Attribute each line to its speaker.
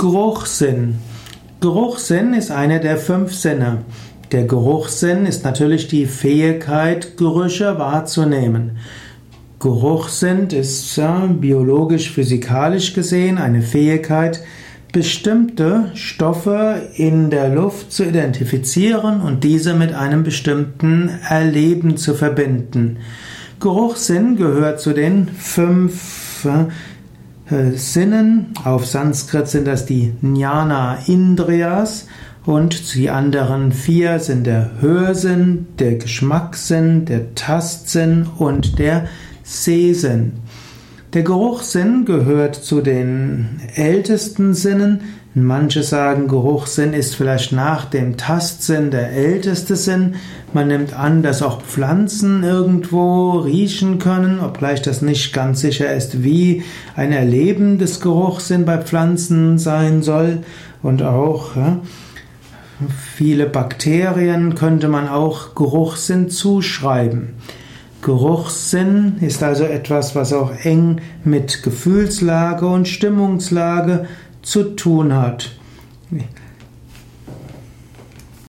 Speaker 1: Geruchssinn. Geruchssinn ist einer der fünf Sinne. Der Geruchssinn ist natürlich die Fähigkeit, Gerüche wahrzunehmen. Geruchssinn ist ja, biologisch-physikalisch gesehen eine Fähigkeit, bestimmte Stoffe in der Luft zu identifizieren und diese mit einem bestimmten Erleben zu verbinden. Geruchssinn gehört zu den fünf äh, Sinnen. Auf Sanskrit sind das die Jnana Indriyas und die anderen vier sind der Hörsinn, der Geschmackssinn, der Tastsinn und der Sehsinn. Der Geruchssinn gehört zu den ältesten Sinnen. Manche sagen, Geruchssinn ist vielleicht nach dem Tastsinn der älteste Sinn. Man nimmt an, dass auch Pflanzen irgendwo riechen können, obgleich das nicht ganz sicher ist, wie ein Erleben des Geruchssinn bei Pflanzen sein soll. Und auch ja, viele Bakterien könnte man auch Geruchssinn zuschreiben. Geruchssinn ist also etwas, was auch eng mit Gefühlslage und Stimmungslage zu tun hat.